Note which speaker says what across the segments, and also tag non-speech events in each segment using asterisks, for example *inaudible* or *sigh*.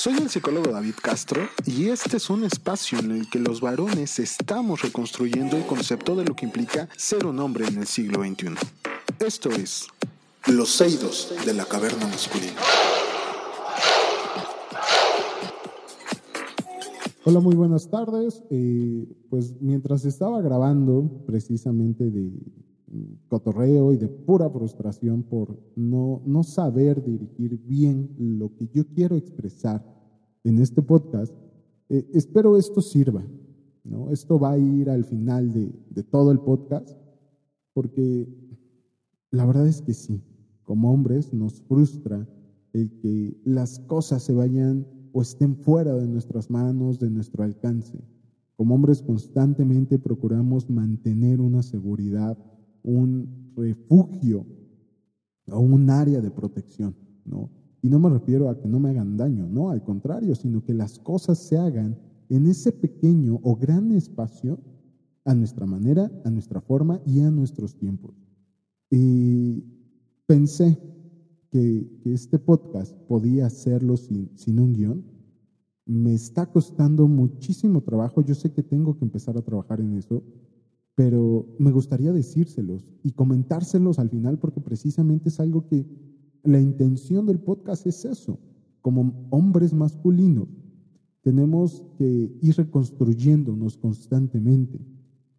Speaker 1: Soy el psicólogo David Castro y este es un espacio en el que los varones estamos reconstruyendo el concepto de lo que implica ser un hombre en el siglo XXI. Esto es Los Seidos de la Caverna Masculina.
Speaker 2: Hola, muy buenas tardes. Eh, pues mientras estaba grabando precisamente de cotorreo y de pura frustración por no, no saber dirigir bien lo que yo quiero expresar en este podcast, eh, espero esto sirva. ¿no? Esto va a ir al final de, de todo el podcast, porque la verdad es que sí, como hombres nos frustra el que las cosas se vayan o estén fuera de nuestras manos, de nuestro alcance. Como hombres constantemente procuramos mantener una seguridad un refugio o un área de protección, ¿no? Y no me refiero a que no me hagan daño, no, al contrario, sino que las cosas se hagan en ese pequeño o gran espacio a nuestra manera, a nuestra forma y a nuestros tiempos. Y pensé que, este podcast podía hacerlo sin, sin un guion. Me está costando muchísimo trabajo, yo sé que tengo que empezar a trabajar en eso, pero me gustaría decírselos y comentárselos al final porque precisamente es algo que la intención del podcast es eso. Como hombres masculinos tenemos que ir reconstruyéndonos constantemente.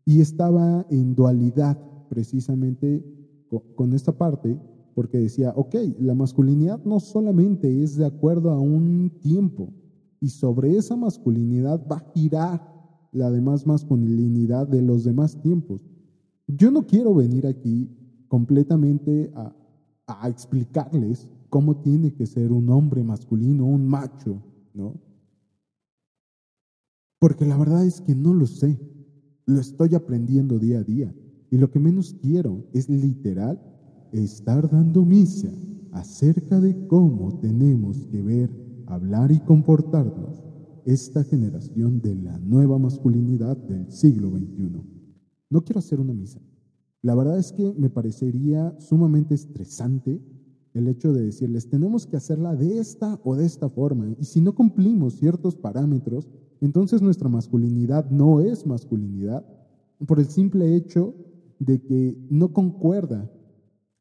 Speaker 2: Y estaba en dualidad precisamente con esta parte porque decía, ok, la masculinidad no solamente es de acuerdo a un tiempo y sobre esa masculinidad va a girar la demás masculinidad de los demás tiempos. Yo no quiero venir aquí completamente a, explicarles cómo tiene que ser un hombre masculino, un macho, ¿no? Porque la verdad es que no lo sé. Lo estoy aprendiendo día a día. Y lo que menos quiero es literal estar dando misa acerca de cómo tenemos que ver, hablar y comportarnos esta generación de la nueva masculinidad del siglo XXI. No quiero hacer una misa. La verdad es que me parecería sumamente estresante el hecho de decirles, tenemos que hacerla de esta o de esta forma, y si no cumplimos ciertos parámetros, entonces nuestra masculinidad no es masculinidad, por el simple hecho de que no concuerda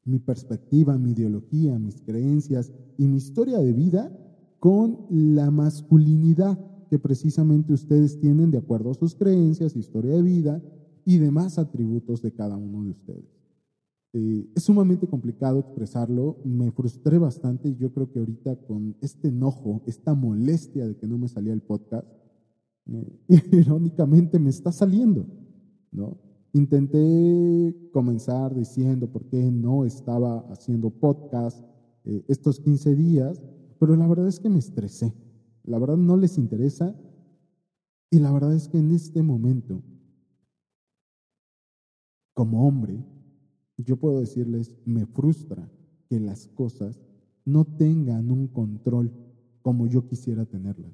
Speaker 2: mi perspectiva, mi ideología, mis creencias y mi historia de vida con la masculinidad que precisamente ustedes tienen de acuerdo a sus creencias, historia de vida y demás atributos de cada uno de ustedes. Eh, es sumamente complicado expresarlo, me frustré bastante y yo creo que ahorita con este enojo, esta molestia de que no me salía el podcast, eh, *laughs* irónicamente me está saliendo, ¿no? Intenté comenzar diciendo por qué no estaba haciendo podcast eh, estos 15 días, pero la verdad es que me estresé. La verdad no les interesa y la verdad es que en este momento, como hombre, yo puedo decirles, me frustra que las cosas no tengan un control como yo quisiera tenerlas.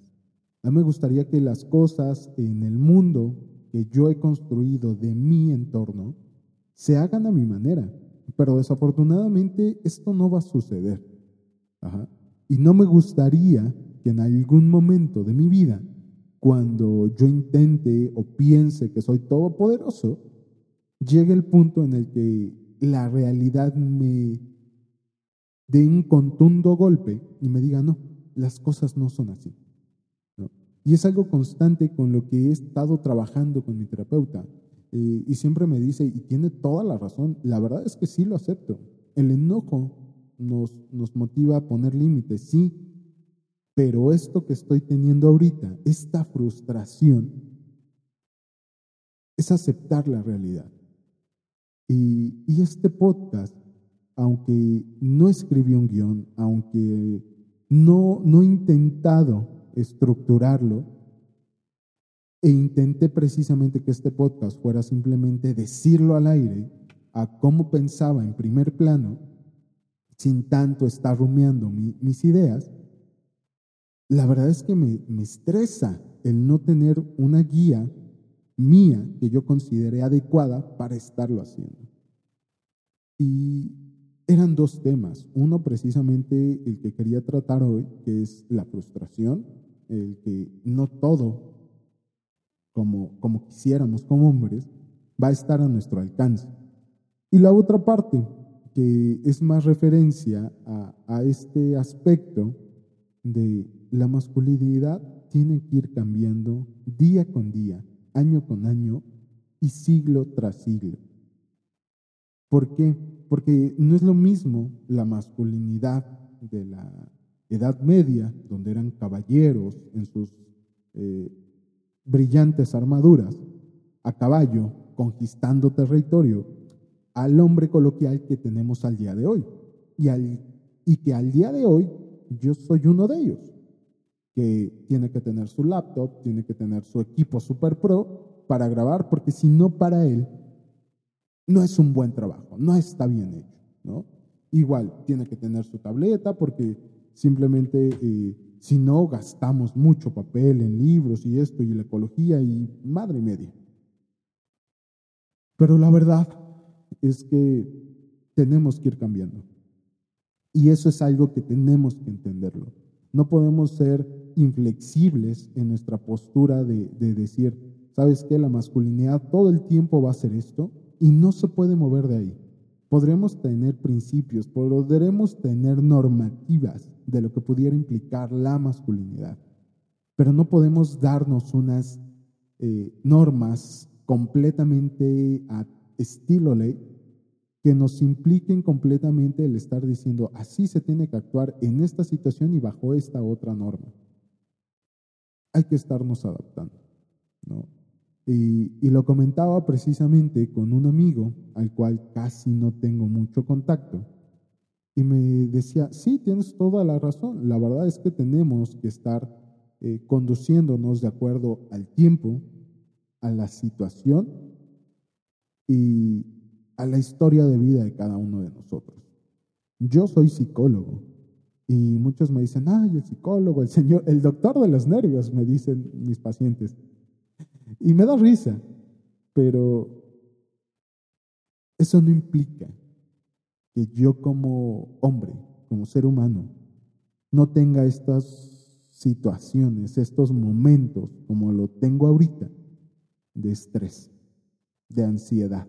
Speaker 2: A mí me gustaría que las cosas en el mundo que yo he construido de mi entorno se hagan a mi manera, pero desafortunadamente esto no va a suceder. Y no me gustaría en algún momento de mi vida, cuando yo intente o piense que soy todopoderoso, llegue el punto en el que la realidad me dé un contundo golpe y me diga, no, las cosas no son así. Y es algo constante con lo que he estado trabajando con mi terapeuta. Eh, y siempre me dice, y tiene toda la razón, la verdad es que sí lo acepto. El enojo nos, nos motiva a poner límites, sí, pero esto que estoy teniendo ahorita, esta frustración, es aceptar la realidad. Y, este podcast, aunque no escribí un guion, aunque no, no he intentado estructurarlo, e intenté precisamente que este podcast fuera simplemente decirlo al aire a cómo pensaba en primer plano, sin tanto estar rumiando mis ideas, la verdad es que me, estresa el no tener una guía mía que yo considere adecuada para estarlo haciendo. Y eran dos temas. Uno precisamente el que quería tratar hoy, que es la frustración, el que no todo como, como quisiéramos como hombres va a estar a nuestro alcance. Y la otra parte, que es más referencia a, a este aspecto de la masculinidad, tiene que ir cambiando día con día, año con año y siglo tras siglo. ¿Por qué? Porque no es lo mismo la masculinidad de la Edad Media, donde eran caballeros en sus eh, brillantes armaduras, a caballo, conquistando territorio, al hombre coloquial que tenemos al día de hoy. Y, al, y que al día de hoy yo soy uno de ellos, que tiene que tener su laptop, tiene que tener su equipo super pro para grabar, porque si no para él, no es un buen trabajo, no está bien hecho, ¿no? Igual, tiene que tener su tableta porque simplemente eh, si no gastamos mucho papel en libros y esto y la ecología y madre media. Pero la verdad es que tenemos que ir cambiando. Y eso es algo que tenemos que entenderlo. No podemos ser inflexibles en nuestra postura de, de decir, ¿sabes qué? La masculinidad todo el tiempo va a ser esto y no se puede mover de ahí. Podremos tener principios, podremos tener normativas de lo que pudiera implicar la masculinidad, pero no podemos darnos unas eh, normas completamente a estilo ley que nos impliquen completamente el estar diciendo así se tiene que actuar en esta situación y bajo esta otra norma. Hay que estarnos adaptando, ¿no? Y, lo comentaba precisamente con un amigo al cual casi no tengo mucho contacto. Y me decía, sí, tienes toda la razón. La verdad es que tenemos que estar eh, conduciéndonos de acuerdo al tiempo, a la situación y a la historia de vida de cada uno de nosotros. Yo soy psicólogo y muchos me dicen, ay, el psicólogo, el señor, el doctor de los nervios, me dicen mis pacientes. Y me da risa, pero eso no implica que yo como hombre, como ser humano, no tenga estas situaciones, estos momentos como lo tengo ahorita, de estrés, de ansiedad,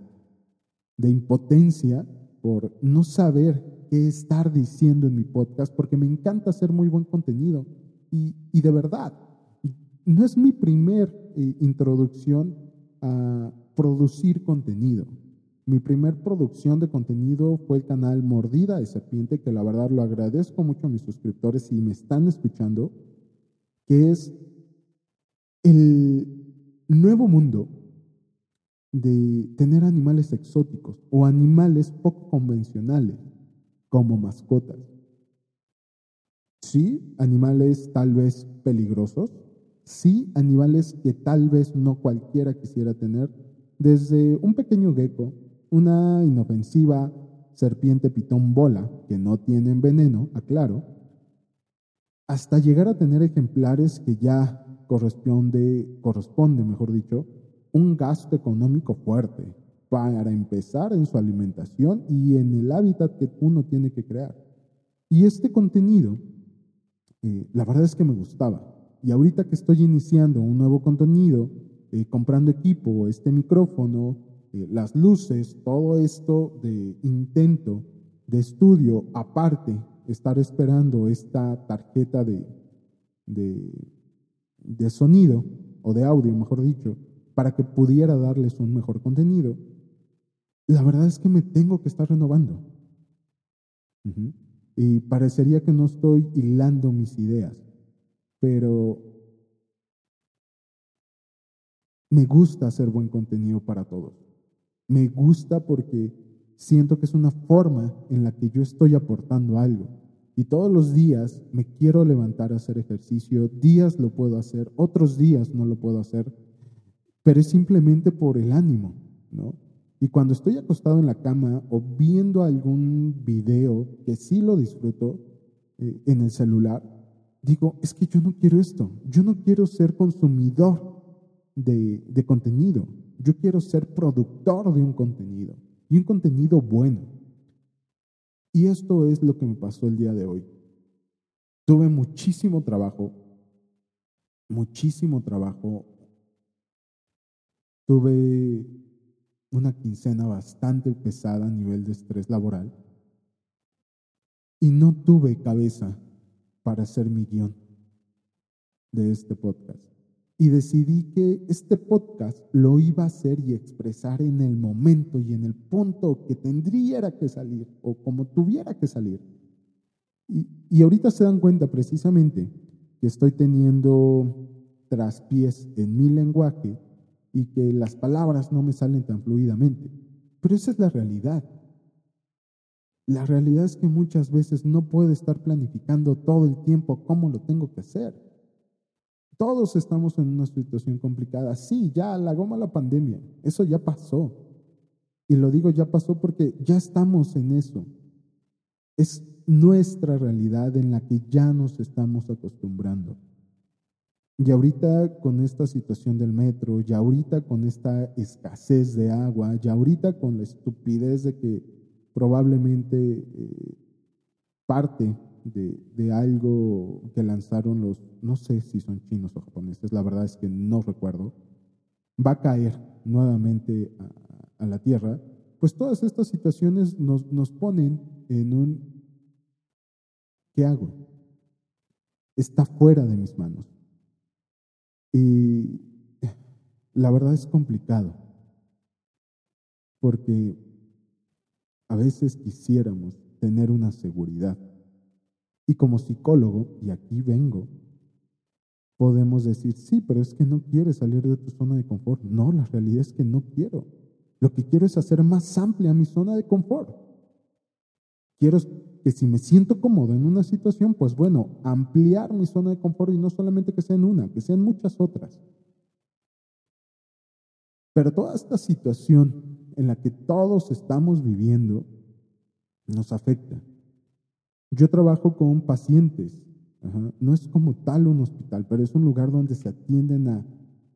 Speaker 2: de impotencia por no saber qué estar diciendo en mi podcast, porque me encanta hacer muy buen contenido. Y, y de verdad, no es mi primer eh, introducción a producir contenido. Mi primer producción de contenido fue el canal Mordida de Serpiente, que la verdad lo agradezco mucho a mis suscriptores si me están escuchando, que es el nuevo mundo de tener animales exóticos o animales poco convencionales como mascotas. Sí, animales tal vez peligrosos, sí animales que tal vez no cualquiera quisiera tener, desde un pequeño gecko, una inofensiva serpiente pitón bola, que no tienen veneno, aclaro, hasta llegar a tener ejemplares que ya corresponde, corresponde, mejor dicho, un gasto económico fuerte para empezar en su alimentación y en el hábitat que uno tiene que crear. Y este contenido, eh, la verdad es que me gustaba. Y ahorita que estoy iniciando un nuevo contenido, eh, comprando equipo, este micrófono, eh, las luces, todo esto de intento de estudio, aparte, estar esperando esta tarjeta de, de, de sonido o de audio, mejor dicho, para que pudiera darles un mejor contenido, la verdad es que me tengo que estar renovando. Y parecería que no estoy hilando mis ideas pero me gusta hacer buen contenido para todos. Me gusta porque siento que es una forma en la que yo estoy aportando algo. Y todos los días me quiero levantar a hacer ejercicio, días lo puedo hacer, otros días no lo puedo hacer, pero es simplemente por el ánimo, ¿no? Y cuando estoy acostado en la cama o viendo algún video que sí lo disfruto eh, en el celular, digo, es que yo no quiero esto, yo no quiero ser consumidor de, de contenido, yo quiero ser productor de un contenido y un contenido bueno. Y esto es lo que me pasó el día de hoy. Tuve muchísimo trabajo, muchísimo trabajo. Tuve una quincena bastante pesada a nivel de estrés laboral y no tuve cabeza para hacer mi guion de este podcast. Y decidí que este podcast lo iba a hacer y expresar en el momento y en el punto que tendría que salir o como tuviera que salir. Y, y ahorita se dan cuenta precisamente que estoy teniendo traspiés en mi lenguaje y que las palabras no me salen tan fluidamente. Pero esa es la realidad. La realidad es que muchas veces no puedo estar planificando todo el tiempo cómo lo tengo que hacer. Todos estamos en una situación complicada. Sí, ya la goma la pandemia. Eso ya pasó. Y lo digo ya pasó porque ya estamos en eso. Es nuestra realidad en la que ya nos estamos acostumbrando. Y ahorita con esta situación del metro, ya ahorita con esta escasez de agua, ya ahorita con la estupidez de que probablemente eh, parte de, de, algo que lanzaron los, no sé si son chinos o japoneses, la verdad es que no recuerdo, va a caer nuevamente a, a la Tierra, pues todas estas situaciones nos, nos ponen en un, ¿qué hago? Está fuera de mis manos. Y la verdad es complicado, porque a veces quisiéramos tener una seguridad. Y como psicólogo, y aquí vengo, podemos decir, sí, pero es que no quieres salir de tu zona de confort. No, la realidad es que no quiero. Lo que quiero es hacer más amplia mi zona de confort. Quiero que si me siento cómodo en una situación, pues bueno, ampliar mi zona de confort y no solamente que sea en una, que sean muchas otras. Pero toda esta situación en la que todos estamos viviendo nos afecta. Yo trabajo con pacientes, no es como tal un hospital, pero es un lugar donde se atienden a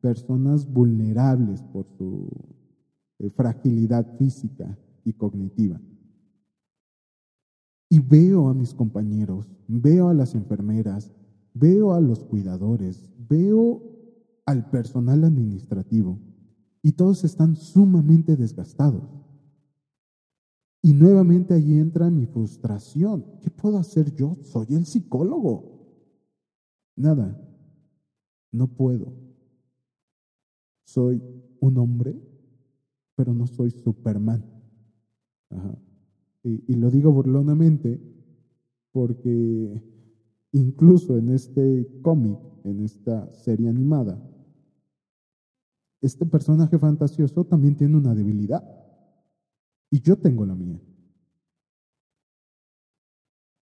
Speaker 2: personas vulnerables por su eh, fragilidad física y cognitiva. Y veo a mis compañeros, veo a las enfermeras, veo a los cuidadores, veo al personal administrativo y todos están sumamente desgastados. Y nuevamente ahí entra mi frustración. ¿Qué puedo hacer yo? Soy el psicólogo. Nada, no puedo. Soy un hombre, pero no soy Superman. Ajá. Y, lo digo burlonamente porque incluso en este cómic, en esta serie animada, este personaje fantasioso también tiene una debilidad. Y yo tengo la mía.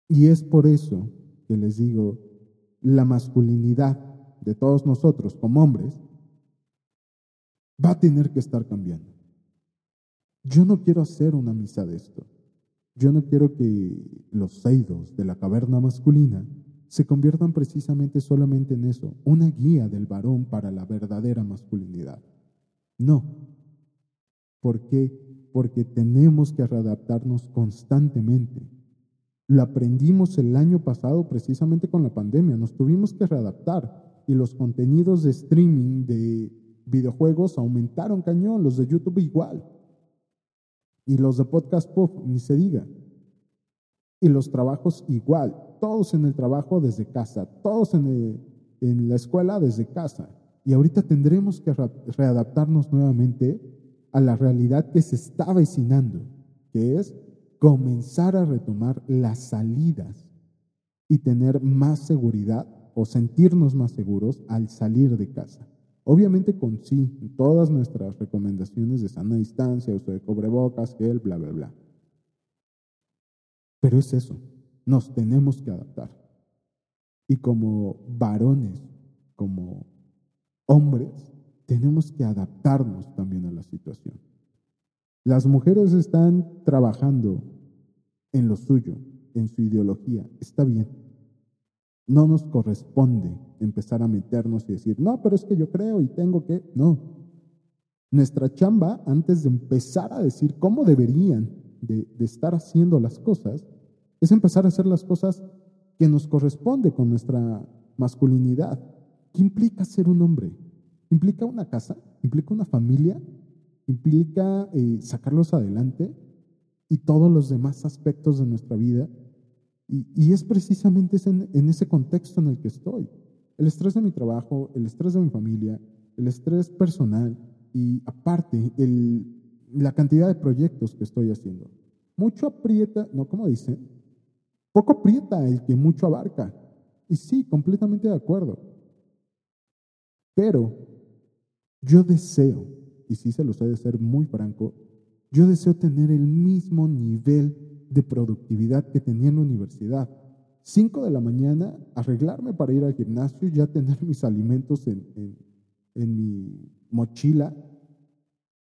Speaker 2: Y es por eso que les digo, la masculinidad de todos nosotros como hombres va a tener que estar cambiando. Yo no quiero hacer una misa de esto. Yo no quiero que los seidos de la caverna masculina se conviertan precisamente solamente en eso, una guía del varón para la verdadera masculinidad. No. ¿Por qué? Porque tenemos que readaptarnos constantemente. Lo aprendimos el año pasado precisamente con la pandemia, nos tuvimos que readaptar y los contenidos de streaming de videojuegos aumentaron cañón, los de YouTube igual. Y los de Podcast Pop, ni se diga. Y los trabajos igual, todos en el trabajo desde casa, todos en, en la escuela desde casa. Y ahorita tendremos que readaptarnos nuevamente a la realidad que se está vecinando, que es comenzar a retomar las salidas y tener más seguridad o sentirnos más seguros al salir de casa. Obviamente con sí, todas nuestras recomendaciones de sana distancia, uso de cobrebocas, gel, bla, bla, bla. Pero es eso, nos tenemos que adaptar. Y como varones, como hombres, tenemos que adaptarnos también a la situación. Las mujeres están trabajando en lo suyo, en su ideología, está bien. No nos corresponde empezar a meternos y decir, no, pero es que yo creo y tengo que. No. Nuestra chamba, antes de empezar a decir cómo deberían de, estar haciendo las cosas, Es empezar a hacer las cosas que nos corresponde con nuestra masculinidad. ¿Qué implica ser un hombre? ¿Implica una casa? ¿Implica una familia? ¿Implica eh, sacarlos adelante? Y todos los demás aspectos de nuestra vida. Y, es precisamente en, ese contexto en el que estoy. El estrés de mi trabajo, el estrés de mi familia, el estrés personal y aparte la cantidad de proyectos que estoy haciendo. Mucho aprieta, no, como dicen, poco aprieta el que mucho abarca. Y sí, completamente de acuerdo. Pero yo deseo, y sí se los he de ser muy franco, yo deseo tener el mismo nivel de productividad que tenía en la universidad. Cinco de la mañana, arreglarme para ir al gimnasio, ya tener mis alimentos en, en mi mochila,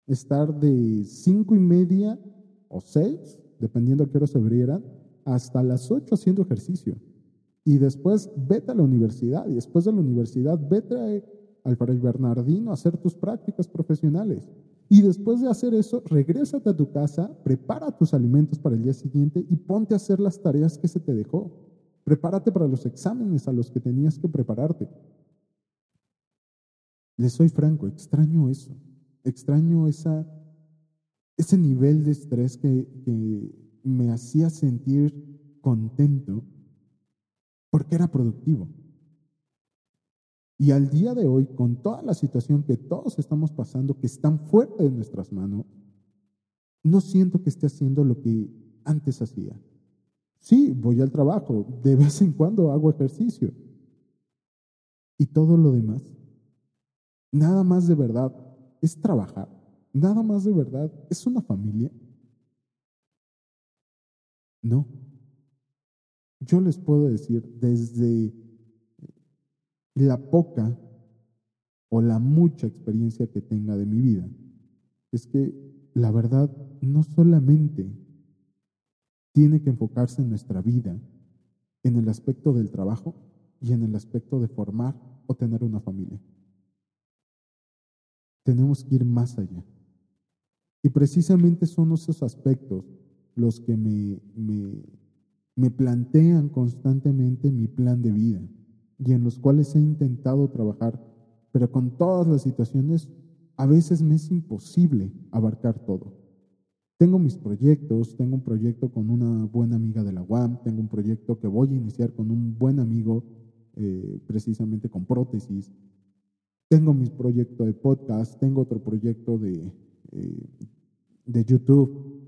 Speaker 2: estar de cinco y media o seis, dependiendo a qué hora se abrieran, hasta las ocho haciendo ejercicio. Y después vete a la universidad, y después de la universidad vete al Fray Bernardino a hacer tus prácticas profesionales. Y después de hacer eso, regrésate a tu casa, prepara tus alimentos para el día siguiente y ponte a hacer las tareas que se te dejó. Prepárate para los exámenes a los que tenías que prepararte. Les soy franco, extraño eso. Extraño ese nivel de estrés que me hacía sentir contento porque era productivo. Y al día de hoy, con toda la situación que todos estamos pasando, que es tan fuerte en nuestras manos, no siento que esté haciendo lo que antes hacía. Sí, voy al trabajo, de vez en cuando hago ejercicio. Y todo lo demás Nada más de verdad es trabajar. Nada más de verdad es una familia. No. Yo les puedo decir desde la poca o la mucha experiencia que tenga de mi vida, es que la verdad no solamente tiene que enfocarse en nuestra vida, en el aspecto del trabajo y en el aspecto de formar o tener una familia. Tenemos que ir más allá. Y precisamente son esos aspectos los que me, me, plantean constantemente mi plan de vida y en los cuales he intentado trabajar, pero con todas las situaciones a veces me es imposible abarcar todo. Tengo mis proyectos, tengo un proyecto con una buena amiga de la UAM, tengo un proyecto que voy a iniciar con un buen amigo eh, precisamente con prótesis, tengo mi proyecto de podcast, tengo otro proyecto de, eh, de YouTube,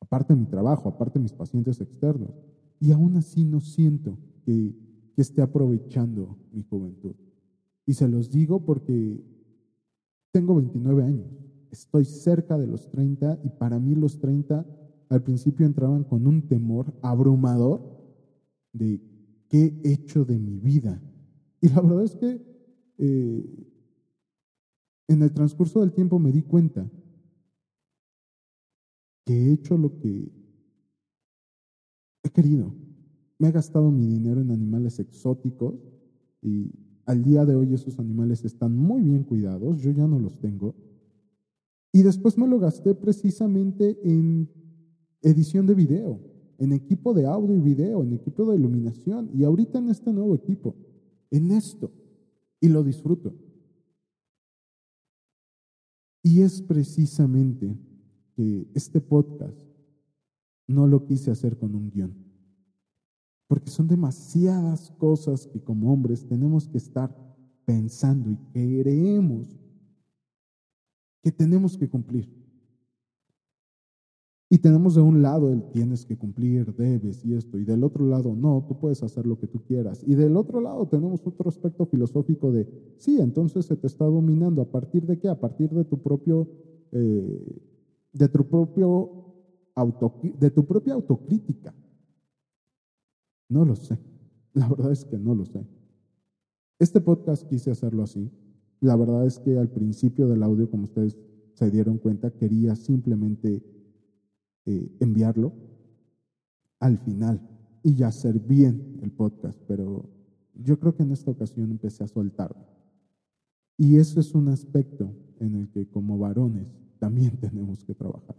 Speaker 2: aparte de mi trabajo, aparte de mis pacientes externos. Y aún así no siento que, que esté aprovechando mi juventud. Y se los digo porque tengo 29 años, estoy cerca de los 30 y para mí los 30 al principio entraban con un temor abrumador de qué he hecho de mi vida. Y la verdad es que eh, en el transcurso del tiempo me di cuenta que he hecho lo que he querido. Me he gastado mi dinero en animales exóticos y al día de hoy esos animales están muy bien cuidados, yo ya no los tengo. Y después me lo gasté precisamente en edición de video, en equipo de audio y video, en equipo de iluminación y ahorita en este nuevo equipo, en esto. Y lo disfruto. Y es precisamente que este podcast no lo quise hacer con un guion, porque son demasiadas cosas que como hombres tenemos que estar pensando y creemos que tenemos que cumplir. Y tenemos de un lado el tienes que cumplir, debes y esto, y del otro lado no, tú puedes hacer lo que tú quieras. Y del otro lado tenemos otro aspecto filosófico de, sí, entonces se te está dominando. ¿A partir de qué? A partir de tu propio, eh, de tu propio auto, de tu propia autocrítica. No lo sé. La verdad es que no lo sé. Este podcast quise hacerlo así. La verdad es que al principio del audio, como ustedes se dieron cuenta, quería simplemente eh, enviarlo al final y ya hacer bien el podcast, pero yo creo que en esta ocasión empecé a soltarlo. Y eso es un aspecto en el que como varones también *laughs* tenemos que trabajar.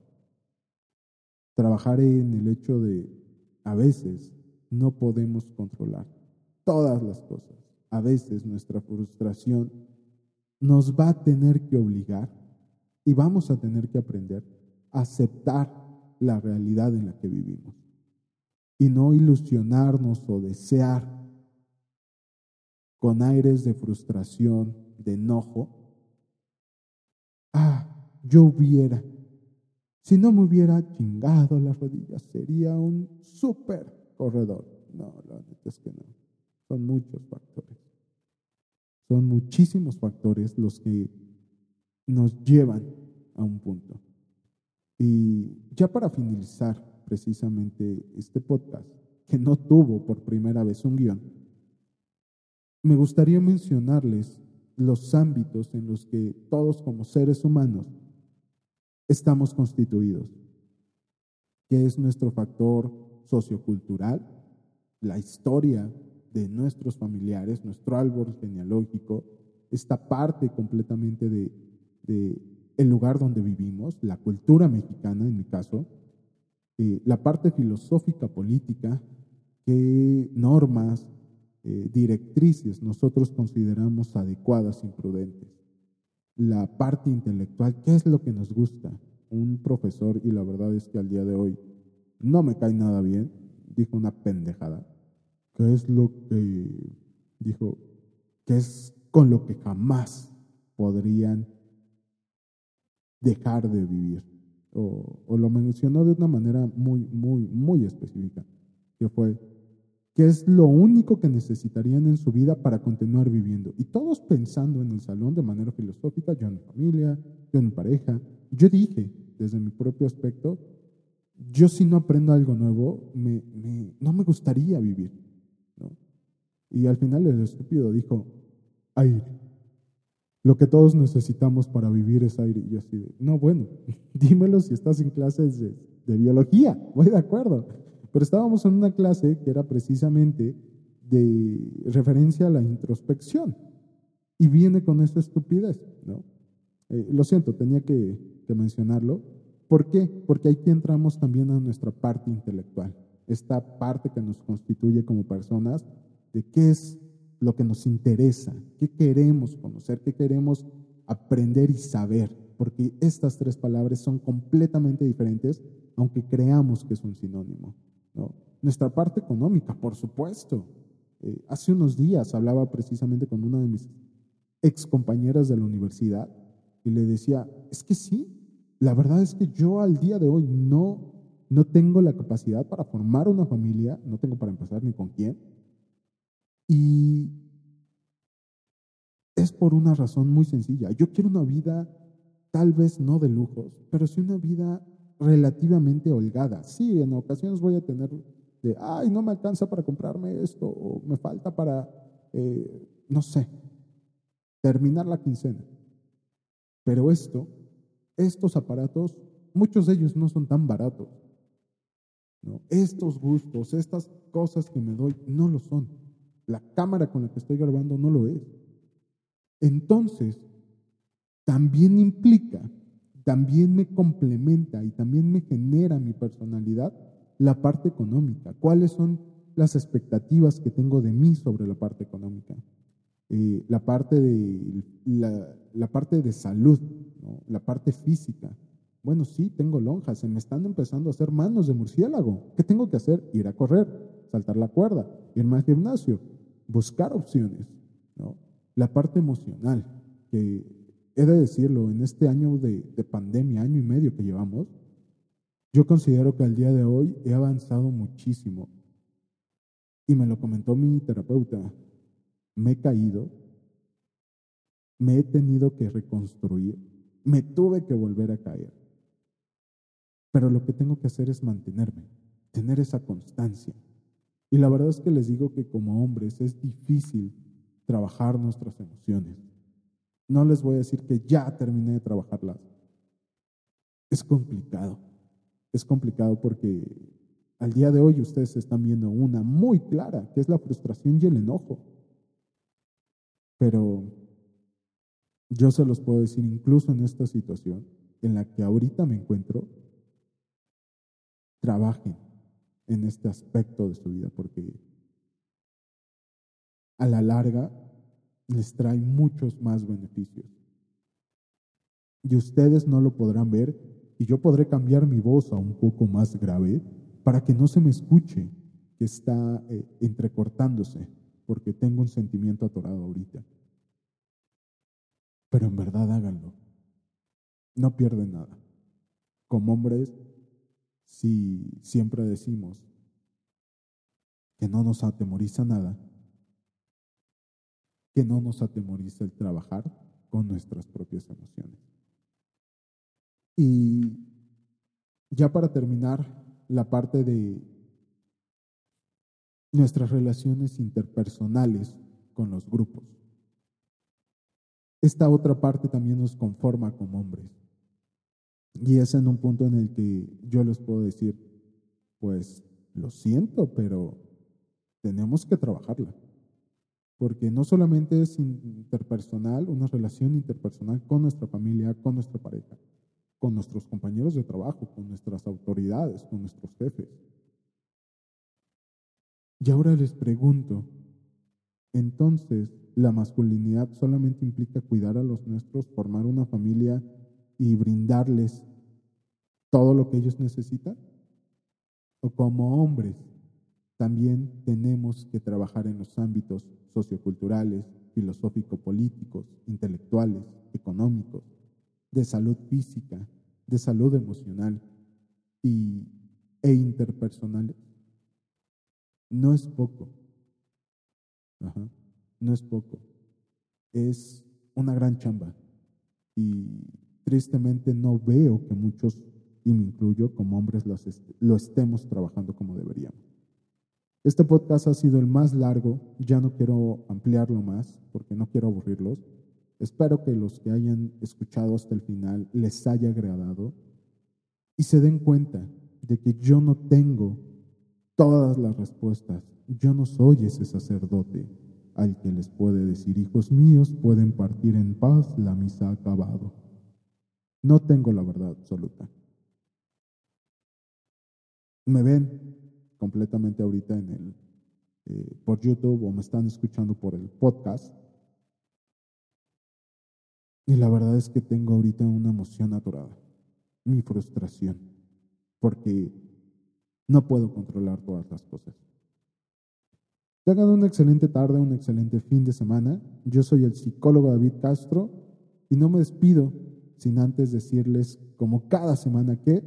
Speaker 2: Trabajar en el hecho de a veces no podemos controlar todas las cosas. A veces nuestra frustración nos va a tener que obligar y vamos a tener que aprender a aceptar la realidad en la que vivimos y no ilusionarnos o desear con aires de frustración, de enojo. Ah, yo hubiera, si no me hubiera chingado las rodillas, sería un súper corredor. No, la verdad es que no. Son muchos factores. Son muchísimos factores los que nos llevan a un punto. Y ya para finalizar precisamente este podcast, que no tuvo por primera vez un guion, me gustaría mencionarles los ámbitos en los que todos como seres humanos estamos constituidos, que es nuestro factor sociocultural, la historia de nuestros familiares, nuestro árbol genealógico, esta parte completamente de, el lugar donde vivimos, la cultura mexicana en mi caso, eh, la parte filosófica política, qué normas, eh, directrices nosotros consideramos adecuadas, imprudentes. La parte intelectual, ¿qué es lo que nos gusta? Un profesor, y la verdad es que al día de hoy no me cae nada bien, dijo una pendejada. ¿Qué es lo que dijo? ¿Qué es con lo que jamás podrían dejar de vivir? O, o lo mencionó de una manera muy, muy, muy específica, que fue que es lo único que necesitarían en su vida para continuar viviendo. Y todos pensando en el salón de manera filosófica, yo en mi familia, yo en mi pareja, yo dije desde mi propio aspecto, yo si no aprendo algo nuevo, me, no me gustaría vivir. Y al final el estúpido dijo, aire. Lo que todos necesitamos para vivir es aire. Y yo así no, bueno, *laughs* dímelo si estás en clases de, de biología, voy de acuerdo. Pero estábamos en una clase que era precisamente de referencia a la introspección. Y viene con esta estupidez, ¿no? Eh, lo siento, tenía que, que mencionarlo. ¿Por qué? Porque aquí entramos también a nuestra parte intelectual, esta parte que nos constituye como personas, de qué es lo que nos interesa, qué queremos conocer, qué queremos aprender y saber, porque estas tres palabras son completamente diferentes, aunque creamos que es un sinónimo. Nuestra parte económica, por supuesto. Eh, hace unos días hablaba precisamente con una de mis ex compañeras de la universidad y le decía, es que sí, la verdad es que yo al día de hoy no, no tengo la capacidad para formar una familia, no tengo para empezar ni con quién. Y es por una razón muy sencilla. Yo quiero una vida tal vez no de lujos, pero sí una vida relativamente holgada. Sí, en ocasiones voy a tener de, ay, no me alcanza para comprarme esto, o me falta para, eh, no sé, terminar la quincena. Pero esto, estos aparatos, muchos de ellos no son tan baratos. Estos gustos, estas cosas que me doy, no lo son. La cámara con la que estoy grabando no lo es. Entonces, también implica también me complementa y también me genera mi personalidad la parte económica. ¿Cuáles son las expectativas que tengo de mí sobre la parte económica? Eh, la, parte de, la, parte de salud, la parte física. Bueno, sí, tengo lonjas, se me están empezando a hacer manos de murciélago. ¿Qué tengo que hacer? Ir a correr, saltar la cuerda, irme al gimnasio, buscar opciones. La parte emocional, que he de decirlo, en este año de, pandemia, año y medio que llevamos, yo considero que al día de hoy he avanzado muchísimo. Y me lo comentó mi terapeuta. Me he caído, me he tenido que reconstruir, me tuve que volver a caer. Pero lo que tengo que hacer es mantenerme, tener esa constancia. Y la verdad es que les digo que como hombres es difícil trabajar nuestras emociones. No les voy a decir que ya terminé de trabajarlas. Es complicado. Es complicado porque al día de hoy ustedes están viendo una muy clara, que es la frustración y el enojo. Pero yo se los puedo decir, incluso en esta situación en la que ahorita me encuentro, trabajen en este aspecto de su vida, porque a la larga les trae muchos más beneficios. Y ustedes no lo podrán ver y yo podré cambiar mi voz a un poco más grave para que no se me escuche que está eh, entrecortándose, porque tengo un sentimiento atorado ahorita. Pero en verdad háganlo. No pierden nada. Como hombres, si siempre decimos que no nos atemoriza nada, que no nos atemoriza el trabajar con nuestras propias emociones. Y ya para terminar la parte de nuestras relaciones interpersonales con los grupos. Esta otra parte también nos conforma como hombres. Y es en un punto en el que yo les puedo decir, pues lo siento, pero tenemos que trabajarla. Porque no solamente es interpersonal, una relación interpersonal con nuestra familia, con nuestra pareja, con nuestros compañeros de trabajo, con nuestras autoridades, con nuestros jefes. Y ahora les pregunto, entonces, ¿la masculinidad solamente implica cuidar a los nuestros, formar una familia y brindarles todo lo que ellos necesitan? ¿O como hombres también tenemos que trabajar en los ámbitos socioculturales, filosófico-políticos, intelectuales, económicos, de salud física, de salud emocional y, e interpersonales? No es poco. no es poco. Es una gran chamba. Y tristemente no veo que muchos, y me incluyo como hombres, lo estemos trabajando como deberíamos. Este podcast ha sido el más largo, ya no quiero ampliarlo más porque no quiero aburrirlos. Espero que los que hayan escuchado hasta el final les haya agradado y se den cuenta de que yo no tengo todas las respuestas. Yo no soy ese sacerdote al que les puede decir, hijos míos, pueden partir en paz, la misa ha acabado. No tengo la verdad absoluta. Me ven completamente ahorita en el, eh, por YouTube o me están escuchando por el podcast. Y la verdad es que tengo ahorita una emoción atorada, mi frustración, porque no puedo controlar todas las cosas. Tengan una excelente tarde, un excelente fin de semana. Yo soy el psicólogo David Castro y no me despido sin antes decirles, como cada semana, que